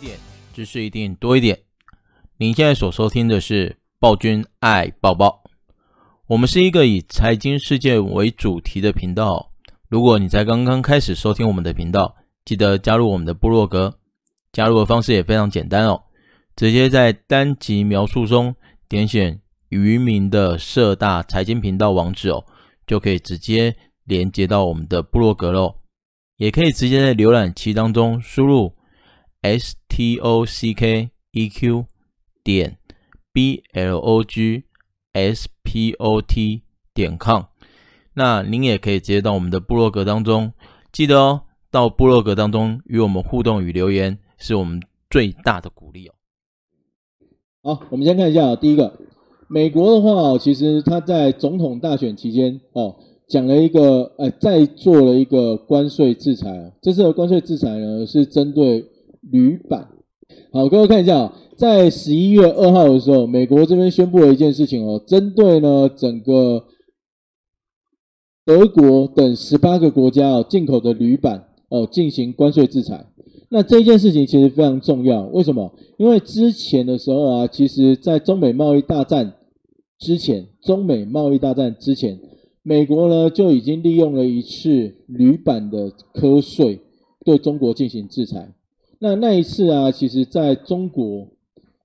点，知识一定多一点。您现在所收听的是暴君爱抱抱。我们是一个以财经事件为主题的频道。如果你才刚刚开始收听我们的频道，记得加入我们的部落格。加入的方式也非常简单哦，直接在单集描述中点选渔民的社大财经频道网址哦，就可以直接连接到我们的部落格喽。也可以直接在浏览器当中输入 s t o c k e q 点 b l o g s p o t 点 com，那您也可以直接到我们的部落格当中，记得哦，到部落格当中与我们互动与留言。是我们最大的鼓励哦。好，我们先看一下第一个，美国的话，其实他在总统大选期间哦，讲了一个，呃，再做了一个关税制裁。这次的关税制裁呢，是针对铝板。好，各位看一下，在十一月二号的时候，美国这边宣布了一件事情哦，针对呢整个德国等十八个国家哦进口的铝板哦进行关税制裁。那这件事情其实非常重要，为什么？因为之前的时候啊，其实，在中美贸易大战之前，中美贸易大战之前，美国呢就已经利用了一次铝板的课税对中国进行制裁。那那一次啊，其实在中国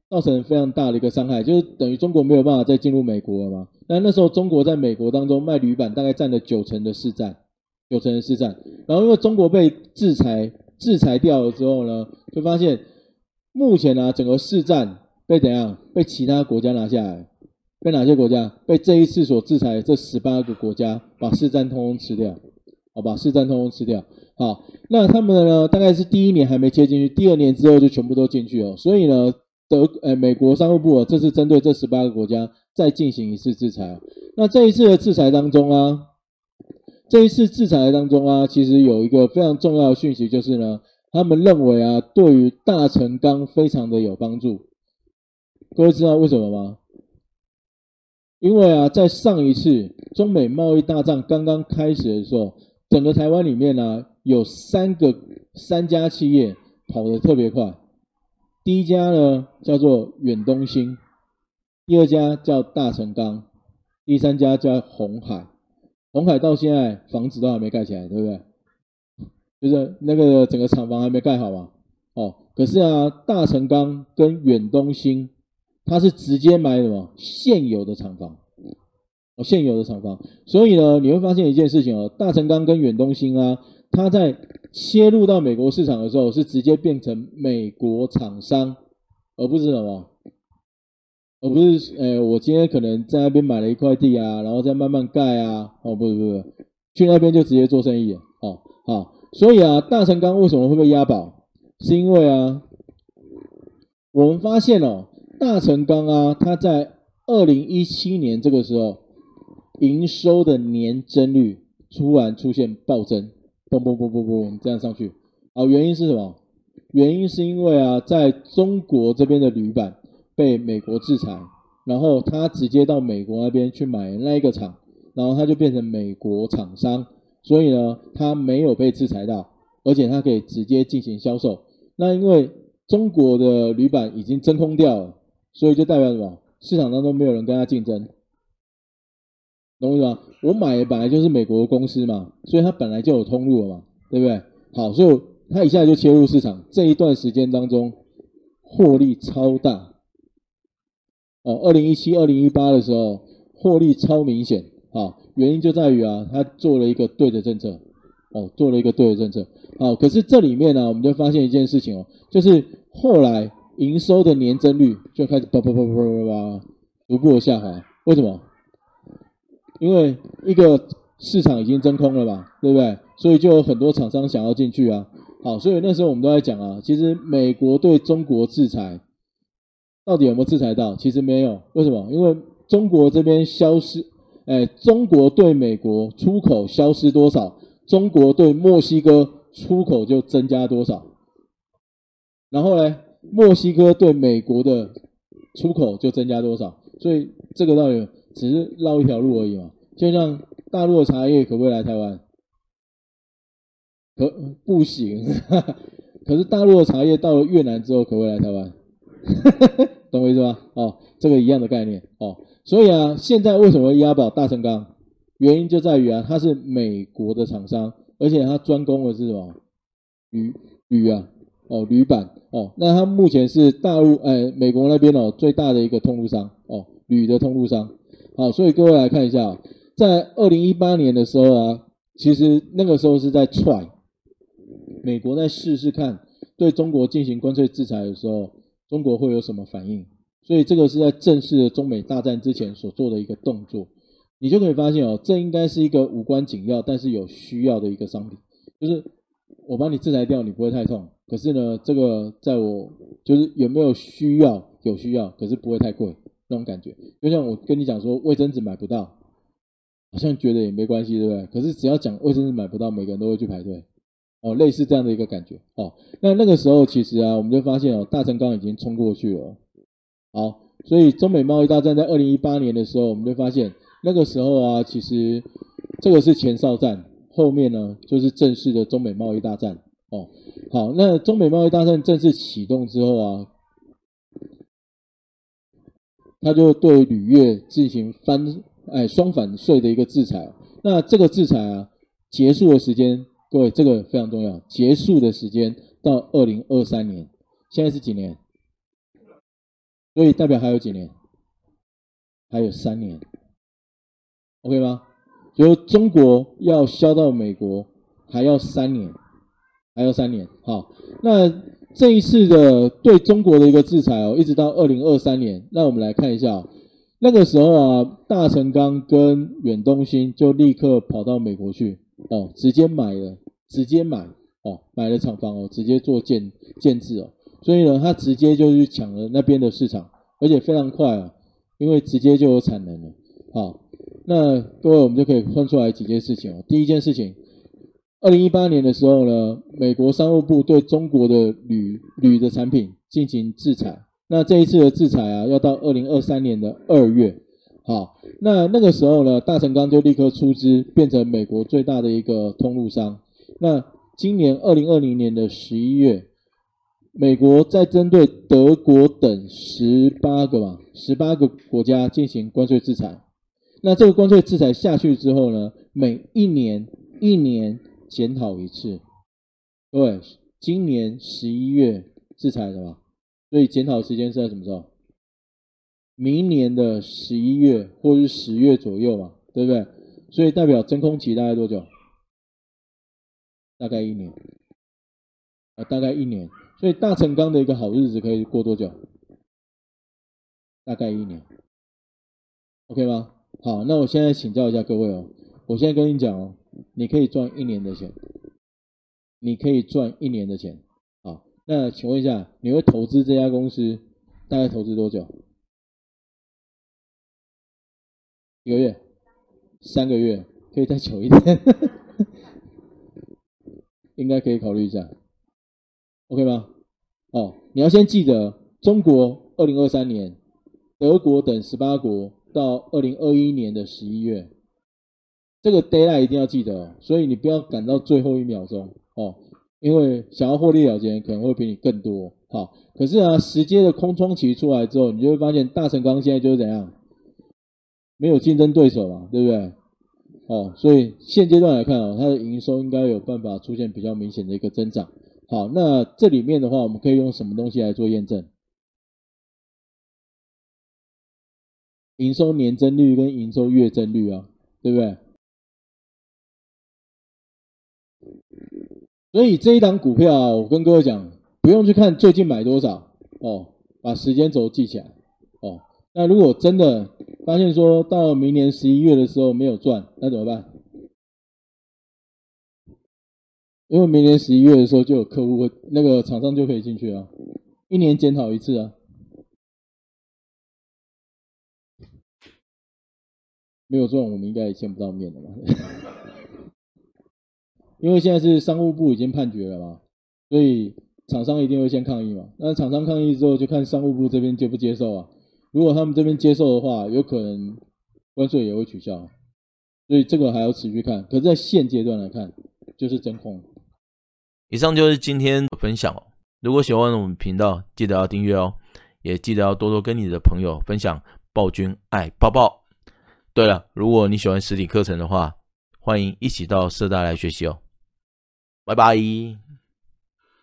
造成非常大的一个伤害，就是等于中国没有办法再进入美国了嘛。那那时候中国在美国当中卖铝板，大概占了九成的市占，九成的市占。然后因为中国被制裁。制裁掉了之后呢，就发现目前、啊，整个市占被怎样？被其他国家拿下来？被哪些国家？被这一次所制裁的这十八个国家把市占通通吃掉，好，把市占通通吃掉。好，那他们呢？大概是第一年还没接进去，第二年之后就全部都进去了。所以呢，德呃美国商务部啊，这次针对这十八个国家再进行一次制裁。那这一次的制裁当中啊。这一次制裁当中啊，其实有一个非常重要的讯息，就是呢，他们认为啊，对于大成钢非常的有帮助。各位知道为什么吗？因为啊，在上一次中美贸易大战刚刚开始的时候，整个台湾里面呢、有三个三家企业跑得特别快。第一家呢叫做远东兴，第二家叫大成钢，第三家叫鸿海。鸿海到现在房子都还没盖起来，对不对？就是那个整个厂房还没盖好嘛。哦，可是啊，大成钢跟远东兴，它是直接买什么现有的厂房，哦，现有的厂房。所以呢，你会发现一件事情哦，大成钢跟远东兴啊，它在切入到美国市场的时候，是直接变成美国厂商，而不是什么。而不是，呃，我今天可能在那边买了一块地啊，然后再慢慢盖啊，哦，不是不是，去那边就直接做生意，哦，好，所以啊，大成钢为什么会被押宝？是因为啊，我们发现哦，大成钢啊，它在二零一七年这个时候，营收的年增率突然出现暴增，嘣嘣嘣嘣嘣这样上去，啊，原因是什么？原因是因为啊，在中国这边的铝板。被美国制裁，然后他直接到美国那边去买那一个厂，然后他就变成美国厂商，所以呢，他没有被制裁到，而且他可以直接进行销售。那因为中国的铝板已经真空掉了，所以就代表什么？市场当中没有人跟他竞争，懂我意思吗？我买的本来就是美国的公司嘛，所以它本来就有通路了嘛，对不对？好，所以它一下就切入市场，这一段时间当中获利超大。哦，二零一七、二零一八的时候，获利超明显啊！原因就在于啊，他做了一个对的政策，哦，做了一个对的政策。好，可是这里面呢，我们就发现一件事情哦，就是后来营收的年增率就开始叭叭叭叭叭叭逐步的下滑。为什么？因为一个市场已经真空了嘛，对不对？所以就有很多厂商想要进去啊。好，所以那时候我们都在讲啊，其实美国对中国制裁。到底有没有制裁到？其实没有，为什么？因为中国这边消失，哎，中国对美国出口消失多少，中国对墨西哥出口就增加多少。然后呢，墨西哥对美国的出口就增加多少。所以这个道理只是绕一条路而已嘛。就像大陆的茶叶可不可以来台湾？可不行。可是大陆的茶叶到了越南之后，可不可以来台湾？懂我意思吗？哦，这个一样的概念哦。所以啊，现在为什么押宝大成钢？原因就在于啊，它是美国的厂商，而且它专攻的是什么？铝铝啊，哦，铝板哦。那它目前是大陆哎，美国那边哦最大的一个通路商哦，铝的通路商。好，所以各位来看一下，在二零一八年的时候啊，其实那个时候是在踹美国在试试看对中国进行关税制裁的时候，中国会有什么反应。所以这个是在正式的中美大战之前所做的一个动作。你就可以发现哦，这应该是一个无关紧要，但是有需要的一个商品。就是我帮你制裁掉，你不会太痛。可是呢，这个在我就是有没有需要？有需要，可是不会太贵那种感觉。就像我跟你讲说，卫生纸买不到，好像觉得也没关系，对不对？可是只要讲卫生纸买不到，每个人都会去排队。哦，类似这样的一个感觉。哦，那那个时候其实啊，我们就发现哦，大成钢已经冲过去了。好，所以中美贸易大战在二零一八年的时候，我们就发现。那个时候啊，其实这个是前哨战，后面呢就是正式的中美贸易大战哦。好，那中美贸易大战正式启动之后啊，他就对铝业进行翻哎双反税的一个制裁。那这个制裁啊，结束的时间，各位这个非常重要，结束的时间到二零二三年，现在是几年？所以代表还有几年？还有三年。OK 吗？就中国要销到美国还要三年，还要三年。好，那这一次的对中国的一个制裁哦，一直到二零二三年。那我们来看一下，那个时候啊，大成钢跟远东新就立刻跑到美国去哦，直接买了，直接买哦，买了厂房哦，直接做建建制哦。所以呢，他直接就去抢了那边的市场，而且非常快啊，因为直接就有产能了。好。那各位，我们就可以分出来几件事情哦。第一件事情，二零一八年的时候呢，美国商务部对中国的铝铝的产品进行制裁。那这一次的制裁啊，要到二零二三年的二月。好，那那个时候呢，大成钢就立刻出资，变成美国最大的一个通路商。那今年二零二零年的十一月，美国在针对德国等十八个嘛，十八个国家进行关税制裁。那这个关税制裁下去之后呢，每一年一年检讨一次，对，今年十一月制裁的嘛，所以检讨时间是在什么时候？明年的十一月或是十月左右嘛，对不对？所以代表真空期大概多久？大概一年，啊，大概一年。所以大成钢的一个好日子可以过多久？大概一年，OK 吗？好，那我现在请教一下各位哦。我现在跟你讲哦，你可以赚一年的钱，你可以赚一年的钱。啊，那请问一下，你会投资这家公司大概投资多久？一个月？三个月？可以再久一点？应该可以考虑一下，OK 吗？哦，你要先记得，中国二零二三年，德国等十八国。到二零二一年的十一月，这个 deadline 一定要记得哦，所以你不要赶到最后一秒钟哦，因为想要获利了结可能会比你更多。好，可是啊，时间的空窗期出来之后，你就会发现大成钢现在就是怎样，没有竞争对手嘛，对不对？哦，所以现阶段来看啊，它的营收应该有办法出现比较明显的一个增长。好，那这里面的话，我们可以用什么东西来做验证？营收年增率跟营收月增率啊，对不对？所以这一档股票啊，我跟各位讲，不用去看最近买多少哦，把时间轴记起来哦。那如果真的发现说到明年十一月的时候没有赚，那怎么办？因为明年十一月的时候就有客户会，那个厂商就可以进去啊，一年检讨一次啊。没有赚，我们应该也见不到面了嘛。因为现在是商务部已经判决了嘛，所以厂商一定会先抗议嘛。那厂商抗议之后，就看商务部这边接不接受啊。如果他们这边接受的话，有可能关税也会取消。所以这个还要持续看。可是，在现阶段来看，就是真空。以上就是今天的分享哦。如果喜欢我们频道，记得要订阅哦，也记得要多多跟你的朋友分享。暴君爱抱抱。对了，如果你喜欢实体课程的话，欢迎一起到社大来学习哦。拜拜。